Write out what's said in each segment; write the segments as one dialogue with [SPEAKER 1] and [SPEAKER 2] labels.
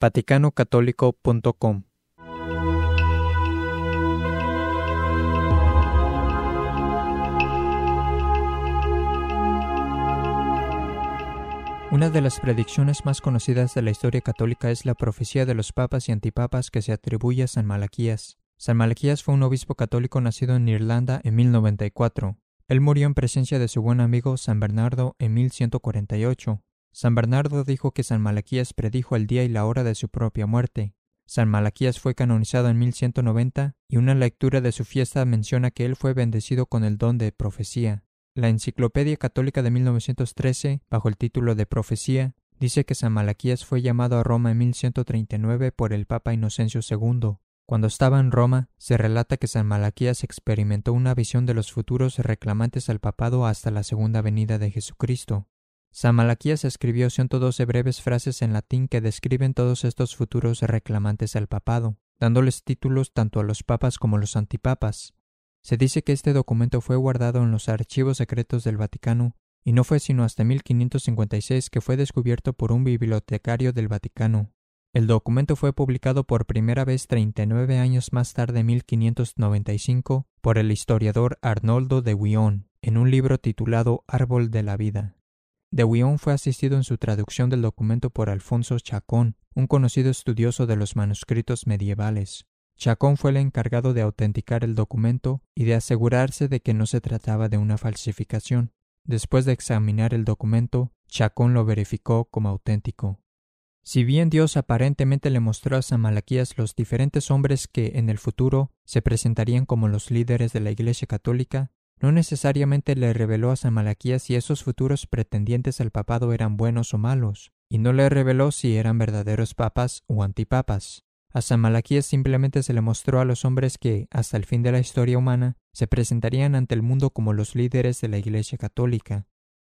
[SPEAKER 1] vaticanocatólico.com Una de las predicciones más conocidas de la historia católica es la profecía de los papas y antipapas que se atribuye a San Malaquías. San Malaquías fue un obispo católico nacido en Irlanda en 1094. Él murió en presencia de su buen amigo San Bernardo en 1148. San Bernardo dijo que San Malaquías predijo el día y la hora de su propia muerte. San Malaquías fue canonizado en 1190 y una lectura de su fiesta menciona que él fue bendecido con el don de profecía. La Enciclopedia Católica de 1913, bajo el título de Profecía, dice que San Malaquías fue llamado a Roma en 1139 por el Papa Inocencio II. Cuando estaba en Roma, se relata que San Malaquías experimentó una visión de los futuros reclamantes al papado hasta la segunda venida de Jesucristo. San Malaquías escribió 112 breves frases en latín que describen todos estos futuros reclamantes al papado, dándoles títulos tanto a los papas como a los antipapas. Se dice que este documento fue guardado en los archivos secretos del Vaticano y no fue sino hasta 1556 que fue descubierto por un bibliotecario del Vaticano, el documento fue publicado por primera vez 39 años más tarde, en 1595, por el historiador Arnoldo de Guion, en un libro titulado Árbol de la Vida. De Guion fue asistido en su traducción del documento por Alfonso Chacón, un conocido estudioso de los manuscritos medievales. Chacón fue el encargado de autenticar el documento y de asegurarse de que no se trataba de una falsificación. Después de examinar el documento, Chacón lo verificó como auténtico. Si bien Dios aparentemente le mostró a San Malaquías los diferentes hombres que en el futuro se presentarían como los líderes de la Iglesia católica, no necesariamente le reveló a San Malaquías si esos futuros pretendientes al papado eran buenos o malos, y no le reveló si eran verdaderos papas o antipapas. A San Malaquías simplemente se le mostró a los hombres que, hasta el fin de la historia humana, se presentarían ante el mundo como los líderes de la Iglesia católica.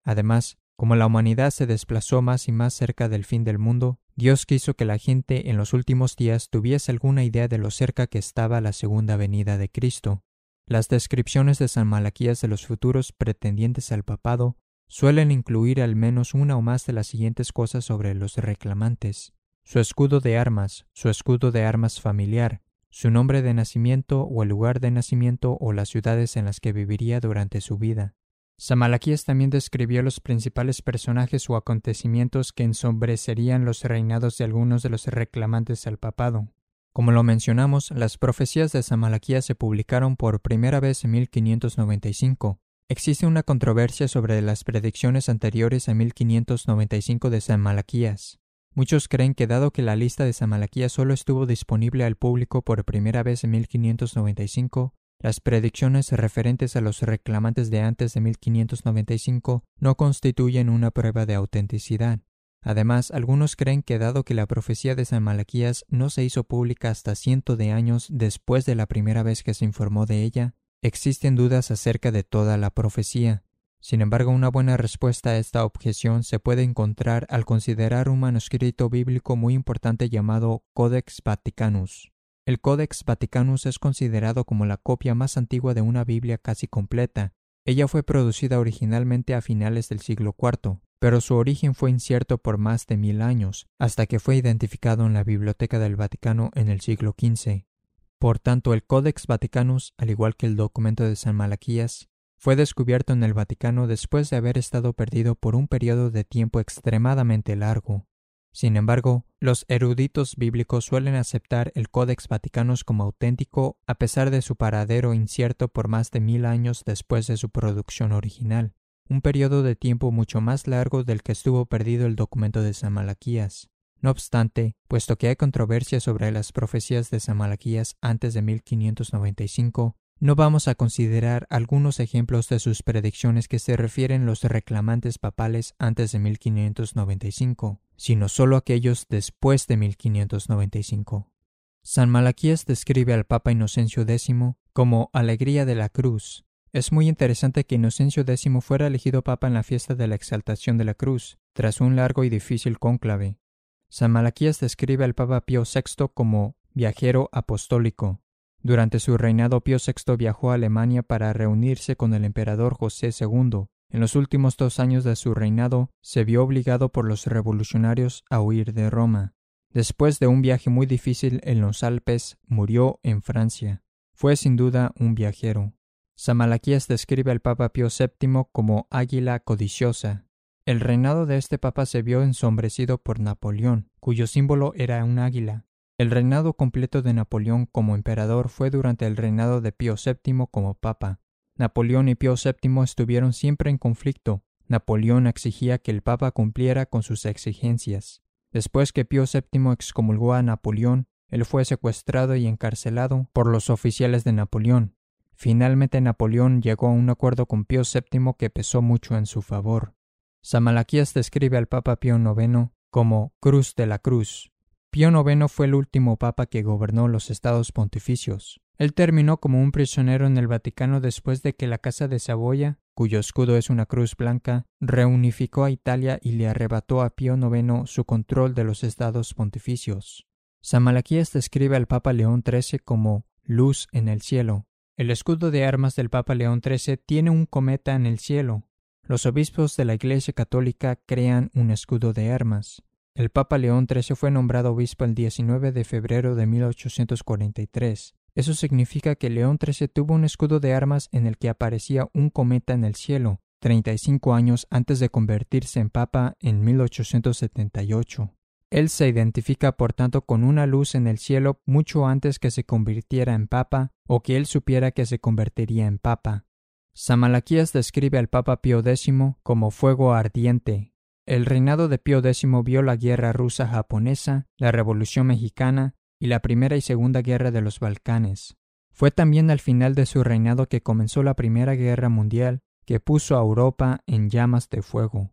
[SPEAKER 1] Además, como la humanidad se desplazó más y más cerca del fin del mundo, Dios quiso que la gente en los últimos días tuviese alguna idea de lo cerca que estaba la segunda venida de Cristo. Las descripciones de San Malaquías de los futuros pretendientes al papado suelen incluir al menos una o más de las siguientes cosas sobre los reclamantes. Su escudo de armas, su escudo de armas familiar, su nombre de nacimiento o el lugar de nacimiento o las ciudades en las que viviría durante su vida, Samalaquías también describió los principales personajes o acontecimientos que ensombrecerían los reinados de algunos de los reclamantes al papado. Como lo mencionamos, las profecías de Samalaquías se publicaron por primera vez en 1595. Existe una controversia sobre las predicciones anteriores a 1595 de San Malaquías. Muchos creen que dado que la lista de San Malaquías solo estuvo disponible al público por primera vez en 1595, las predicciones referentes a los reclamantes de antes de 1595 no constituyen una prueba de autenticidad. Además, algunos creen que dado que la profecía de San Malaquías no se hizo pública hasta cientos de años después de la primera vez que se informó de ella, existen dudas acerca de toda la profecía. Sin embargo, una buena respuesta a esta objeción se puede encontrar al considerar un manuscrito bíblico muy importante llamado Codex Vaticanus. El Codex Vaticanus es considerado como la copia más antigua de una Biblia casi completa. Ella fue producida originalmente a finales del siglo IV, pero su origen fue incierto por más de mil años, hasta que fue identificado en la Biblioteca del Vaticano en el siglo XV. Por tanto, el Codex Vaticanus, al igual que el documento de San Malaquías, fue descubierto en el Vaticano después de haber estado perdido por un periodo de tiempo extremadamente largo. Sin embargo, los eruditos bíblicos suelen aceptar el Codex Vaticanus como auténtico a pesar de su paradero incierto por más de mil años después de su producción original, un periodo de tiempo mucho más largo del que estuvo perdido el documento de San Malaquías. No obstante, puesto que hay controversia sobre las profecías de San Malaquías antes de 1595, no vamos a considerar algunos ejemplos de sus predicciones que se refieren los reclamantes papales antes de 1595, sino solo aquellos después de 1595. San Malaquías describe al Papa Inocencio X como alegría de la cruz. Es muy interesante que Inocencio X fuera elegido Papa en la fiesta de la exaltación de la cruz, tras un largo y difícil cónclave. San Malaquías describe al Papa Pío VI como viajero apostólico, durante su reinado Pío VI viajó a Alemania para reunirse con el emperador José II. En los últimos dos años de su reinado se vio obligado por los revolucionarios a huir de Roma. Después de un viaje muy difícil en los Alpes, murió en Francia. Fue sin duda un viajero. Samalaquías describe al Papa Pío VII como águila codiciosa. El reinado de este papa se vio ensombrecido por Napoleón, cuyo símbolo era un águila. El reinado completo de Napoleón como emperador fue durante el reinado de Pío VII como papa. Napoleón y Pío VII estuvieron siempre en conflicto. Napoleón exigía que el papa cumpliera con sus exigencias. Después que Pío VII excomulgó a Napoleón, él fue secuestrado y encarcelado por los oficiales de Napoleón. Finalmente Napoleón llegó a un acuerdo con Pío VII que pesó mucho en su favor. Samalaquías describe al Papa Pío IX como Cruz de la Cruz. Pío IX fue el último papa que gobernó los estados pontificios. Él terminó como un prisionero en el Vaticano después de que la Casa de Saboya, cuyo escudo es una cruz blanca, reunificó a Italia y le arrebató a Pío IX su control de los estados pontificios. Samalaquías describe al Papa León XIII como luz en el cielo. El escudo de armas del Papa León XIII tiene un cometa en el cielo. Los obispos de la Iglesia Católica crean un escudo de armas. El Papa León XIII fue nombrado obispo el 19 de febrero de 1843. Eso significa que León XIII tuvo un escudo de armas en el que aparecía un cometa en el cielo, 35 años antes de convertirse en papa en 1878. Él se identifica por tanto con una luz en el cielo mucho antes que se convirtiera en papa o que él supiera que se convertiría en papa. Samalaquías describe al Papa Pío X como fuego ardiente. El reinado de Pío X vio la guerra rusa-japonesa, la Revolución Mexicana y la Primera y Segunda Guerra de los Balcanes. Fue también al final de su reinado que comenzó la Primera Guerra Mundial, que puso a Europa en llamas de fuego.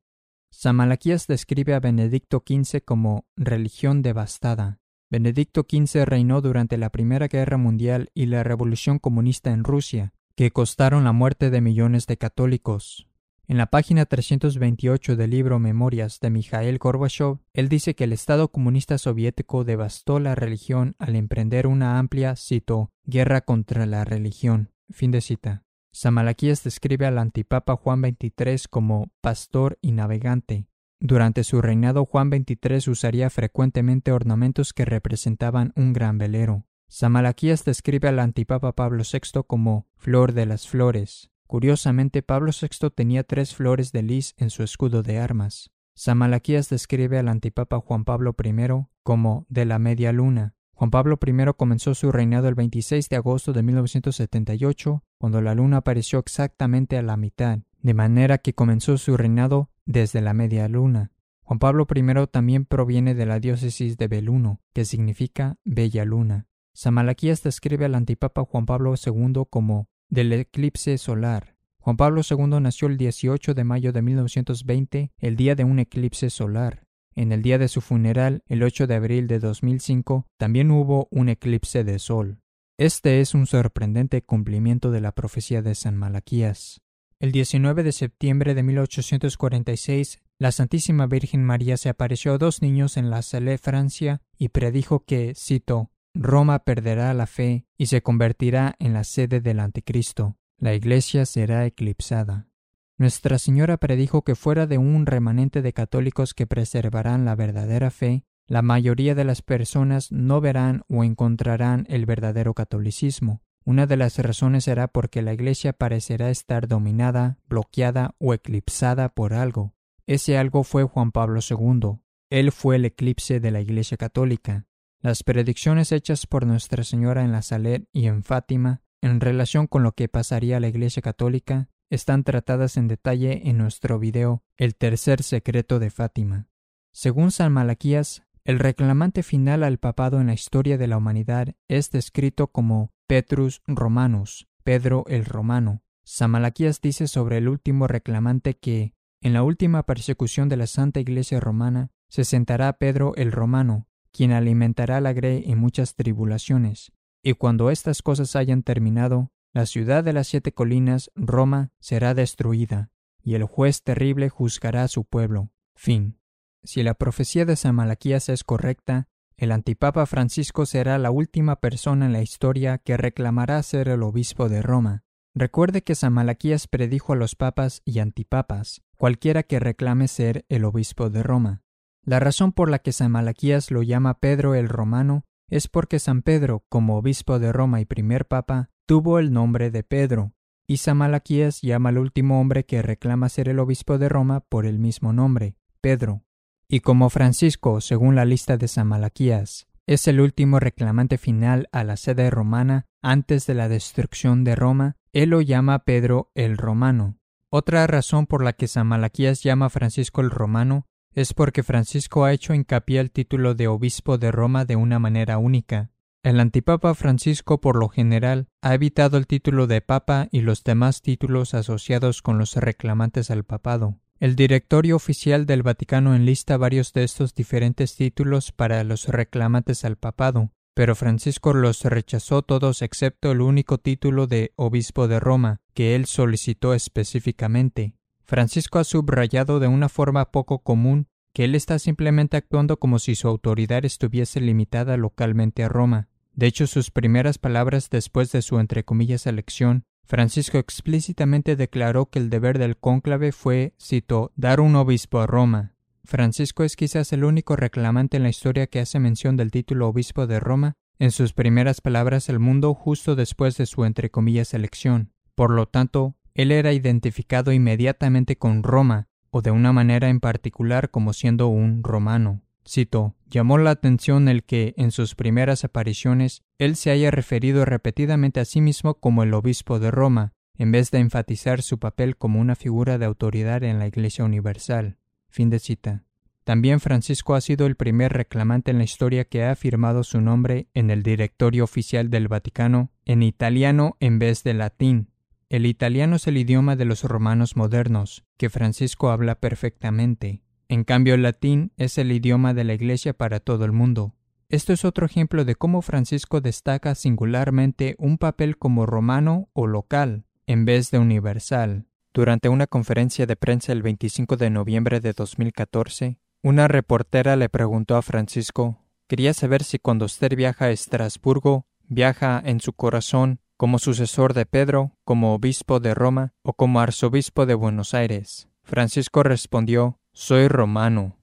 [SPEAKER 1] Samalaquías describe a Benedicto XV como religión devastada. Benedicto XV reinó durante la Primera Guerra Mundial y la Revolución Comunista en Rusia, que costaron la muerte de millones de católicos. En la página 328 del libro Memorias de Mikhail Gorbachev, él dice que el Estado comunista soviético devastó la religión al emprender una amplia, cito, guerra contra la religión. Fin de cita. Samalaquías describe al antipapa Juan XXIII como pastor y navegante. Durante su reinado Juan XXIII usaría frecuentemente ornamentos que representaban un gran velero. Samalaquías describe al antipapa Pablo VI como flor de las flores. Curiosamente, Pablo VI tenía tres flores de lis en su escudo de armas. Samalaquías describe al antipapa Juan Pablo I como de la media luna. Juan Pablo I comenzó su reinado el 26 de agosto de 1978, cuando la luna apareció exactamente a la mitad, de manera que comenzó su reinado desde la media luna. Juan Pablo I también proviene de la diócesis de Beluno, que significa bella luna. Samalaquías describe al antipapa Juan Pablo II como del eclipse solar. Juan Pablo II nació el 18 de mayo de 1920, el día de un eclipse solar. En el día de su funeral, el 8 de abril de 2005, también hubo un eclipse de sol. Este es un sorprendente cumplimiento de la profecía de San Malaquías. El 19 de septiembre de 1846, la Santísima Virgen María se apareció a dos niños en la Salé, Francia, y predijo que, cito, Roma perderá la fe y se convertirá en la sede del anticristo. La iglesia será eclipsada. Nuestra Señora predijo que fuera de un remanente de católicos que preservarán la verdadera fe, la mayoría de las personas no verán o encontrarán el verdadero catolicismo. Una de las razones será porque la Iglesia parecerá estar dominada, bloqueada o eclipsada por algo. Ese algo fue Juan Pablo II. Él fue el eclipse de la Iglesia católica. Las predicciones hechas por Nuestra Señora en la Salet y en Fátima en relación con lo que pasaría a la Iglesia Católica están tratadas en detalle en nuestro video El tercer secreto de Fátima. Según San Malaquías, el reclamante final al papado en la historia de la humanidad es descrito como Petrus Romanus, Pedro el Romano. San Malaquías dice sobre el último reclamante que, en la última persecución de la Santa Iglesia Romana, se sentará Pedro el Romano, quien alimentará la grey en muchas tribulaciones. Y cuando estas cosas hayan terminado, la ciudad de las siete colinas, Roma, será destruida, y el juez terrible juzgará a su pueblo. Fin. Si la profecía de San Malaquías es correcta, el antipapa Francisco será la última persona en la historia que reclamará ser el obispo de Roma. Recuerde que San Malaquías predijo a los papas y antipapas, cualquiera que reclame ser el obispo de Roma. La razón por la que San Malaquías lo llama Pedro el Romano es porque San Pedro, como obispo de Roma y primer papa, tuvo el nombre de Pedro, y San Malaquías llama al último hombre que reclama ser el obispo de Roma por el mismo nombre, Pedro. Y como Francisco, según la lista de San Malaquías, es el último reclamante final a la sede romana antes de la destrucción de Roma, él lo llama Pedro el Romano. Otra razón por la que San Malaquías llama a Francisco el Romano es porque Francisco ha hecho hincapié al título de obispo de Roma de una manera única. El antipapa Francisco por lo general ha evitado el título de papa y los demás títulos asociados con los reclamantes al papado. El directorio oficial del Vaticano enlista varios de estos diferentes títulos para los reclamantes al papado, pero Francisco los rechazó todos excepto el único título de obispo de Roma, que él solicitó específicamente. Francisco ha subrayado de una forma poco común que él está simplemente actuando como si su autoridad estuviese limitada localmente a Roma. De hecho, sus primeras palabras después de su entre comillas elección, Francisco explícitamente declaró que el deber del cónclave fue, cito, dar un obispo a Roma. Francisco es quizás el único reclamante en la historia que hace mención del título obispo de Roma en sus primeras palabras al mundo justo después de su entre comillas elección. Por lo tanto, él era identificado inmediatamente con Roma, o de una manera en particular como siendo un romano. Cito, llamó la atención el que, en sus primeras apariciones, él se haya referido repetidamente a sí mismo como el obispo de Roma, en vez de enfatizar su papel como una figura de autoridad en la Iglesia Universal. Fin de cita. También Francisco ha sido el primer reclamante en la historia que ha afirmado su nombre en el directorio oficial del Vaticano en italiano en vez de latín, el italiano es el idioma de los romanos modernos, que Francisco habla perfectamente. En cambio, el latín es el idioma de la Iglesia para todo el mundo. Esto es otro ejemplo de cómo Francisco destaca singularmente un papel como romano o local, en vez de universal. Durante una conferencia de prensa el 25 de noviembre de 2014, una reportera le preguntó a Francisco, quería saber si cuando usted viaja a Estrasburgo, viaja en su corazón como sucesor de Pedro, como obispo de Roma o como arzobispo de Buenos Aires. Francisco respondió Soy romano.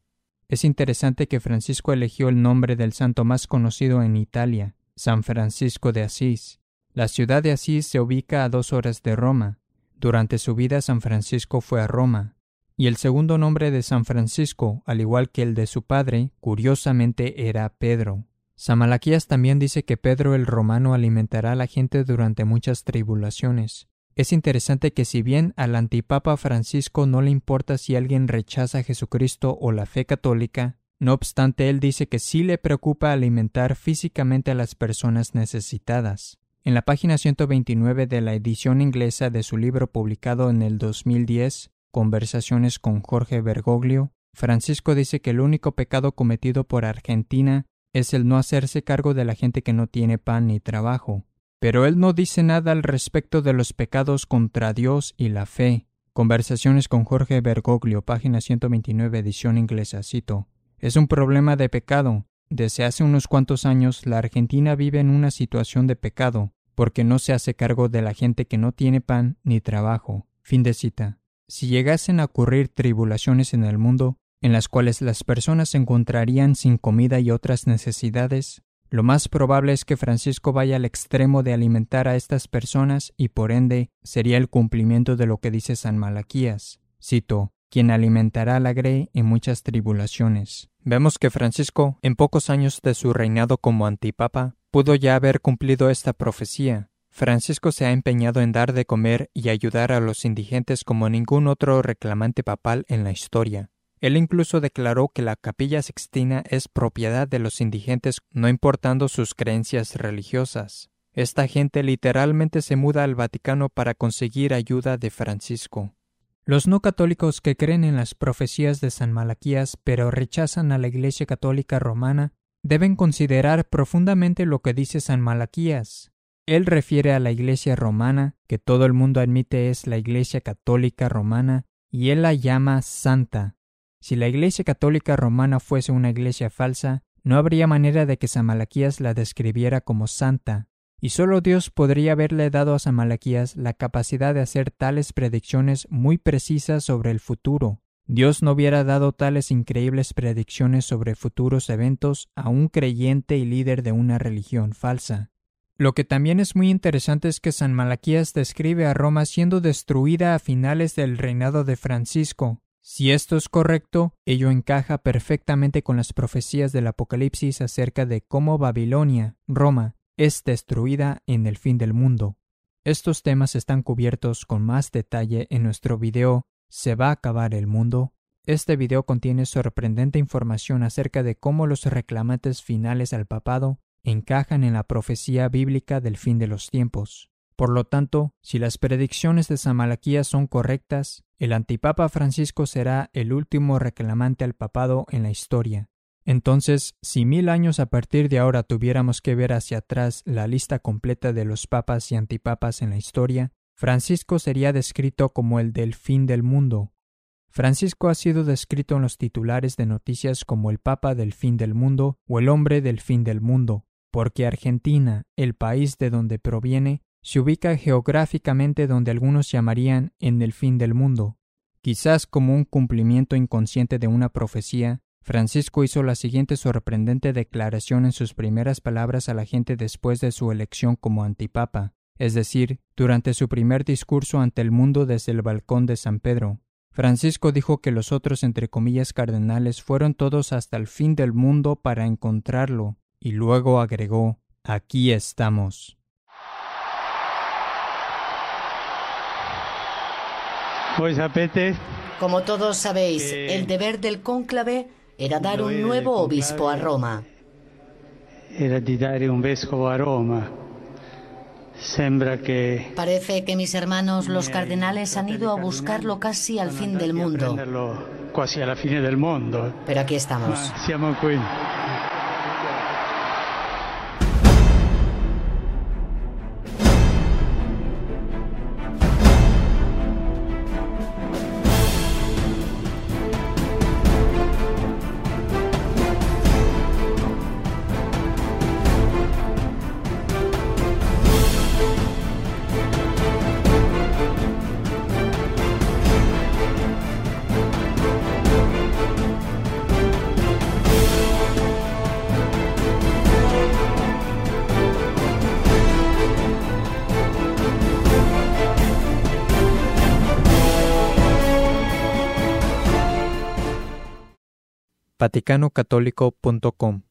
[SPEAKER 1] Es interesante que Francisco eligió el nombre del santo más conocido en Italia, San Francisco de Asís. La ciudad de Asís se ubica a dos horas de Roma. Durante su vida San Francisco fue a Roma, y el segundo nombre de San Francisco, al igual que el de su padre, curiosamente era Pedro. Samalaquías también dice que Pedro el Romano alimentará a la gente durante muchas tribulaciones. Es interesante que si bien al antipapa Francisco no le importa si alguien rechaza a Jesucristo o la fe católica, no obstante él dice que sí le preocupa alimentar físicamente a las personas necesitadas. En la página 129 de la edición inglesa de su libro publicado en el 2010, Conversaciones con Jorge Bergoglio, Francisco dice que el único pecado cometido por Argentina es el no hacerse cargo de la gente que no tiene pan ni trabajo. Pero él no dice nada al respecto de los pecados contra Dios y la fe. Conversaciones con Jorge Bergoglio, página 129, edición inglesa, cito. Es un problema de pecado. Desde hace unos cuantos años la Argentina vive en una situación de pecado, porque no se hace cargo de la gente que no tiene pan ni trabajo. Fin de cita. Si llegasen a ocurrir tribulaciones en el mundo, en las cuales las personas se encontrarían sin comida y otras necesidades, lo más probable es que Francisco vaya al extremo de alimentar a estas personas y por ende sería el cumplimiento de lo que dice San Malaquías. Cito, quien alimentará la grey en muchas tribulaciones. Vemos que Francisco, en pocos años de su reinado como antipapa, pudo ya haber cumplido esta profecía. Francisco se ha empeñado en dar de comer y ayudar a los indigentes como ningún otro reclamante papal en la historia. Él incluso declaró que la capilla sextina es propiedad de los indigentes no importando sus creencias religiosas. Esta gente literalmente se muda al Vaticano para conseguir ayuda de Francisco. Los no católicos que creen en las profecías de San Malaquías pero rechazan a la Iglesia Católica Romana deben considerar profundamente lo que dice San Malaquías. Él refiere a la Iglesia romana, que todo el mundo admite es la Iglesia Católica Romana, y él la llama santa. Si la Iglesia Católica Romana fuese una iglesia falsa, no habría manera de que San Malaquías la describiera como santa, y solo Dios podría haberle dado a San Malaquías la capacidad de hacer tales predicciones muy precisas sobre el futuro. Dios no hubiera dado tales increíbles predicciones sobre futuros eventos a un creyente y líder de una religión falsa. Lo que también es muy interesante es que San Malaquías describe a Roma siendo destruida a finales del reinado de Francisco. Si esto es correcto, ello encaja perfectamente con las profecías del Apocalipsis acerca de cómo Babilonia, Roma, es destruida en el fin del mundo. Estos temas están cubiertos con más detalle en nuestro video ¿Se va a acabar el mundo? Este video contiene sorprendente información acerca de cómo los reclamantes finales al papado encajan en la profecía bíblica del fin de los tiempos. Por lo tanto, si las predicciones de San Malaquías son correctas, el antipapa Francisco será el último reclamante al papado en la historia. Entonces, si mil años a partir de ahora tuviéramos que ver hacia atrás la lista completa de los papas y antipapas en la historia, Francisco sería descrito como el del fin del mundo. Francisco ha sido descrito en los titulares de noticias como el Papa del fin del mundo o el hombre del fin del mundo porque Argentina, el país de donde proviene, se ubica geográficamente donde algunos llamarían en el fin del mundo. Quizás como un cumplimiento inconsciente de una profecía, Francisco hizo la siguiente sorprendente declaración en sus primeras palabras a la gente después de su elección como antipapa, es decir, durante su primer discurso ante el mundo desde el balcón de San Pedro. Francisco dijo que los otros entre comillas cardenales fueron todos hasta el fin del mundo para encontrarlo, y luego agregó, aquí estamos.
[SPEAKER 2] Como todos sabéis, el deber del cónclave era dar un nuevo obispo a Roma.
[SPEAKER 3] Era de dar un vescovo a Roma. que
[SPEAKER 2] Parece que mis hermanos los cardenales han ido a buscarlo casi al fin del mundo.
[SPEAKER 3] Casi a la fine del mundo.
[SPEAKER 2] Pero aquí estamos.
[SPEAKER 1] vaticanocatólico.com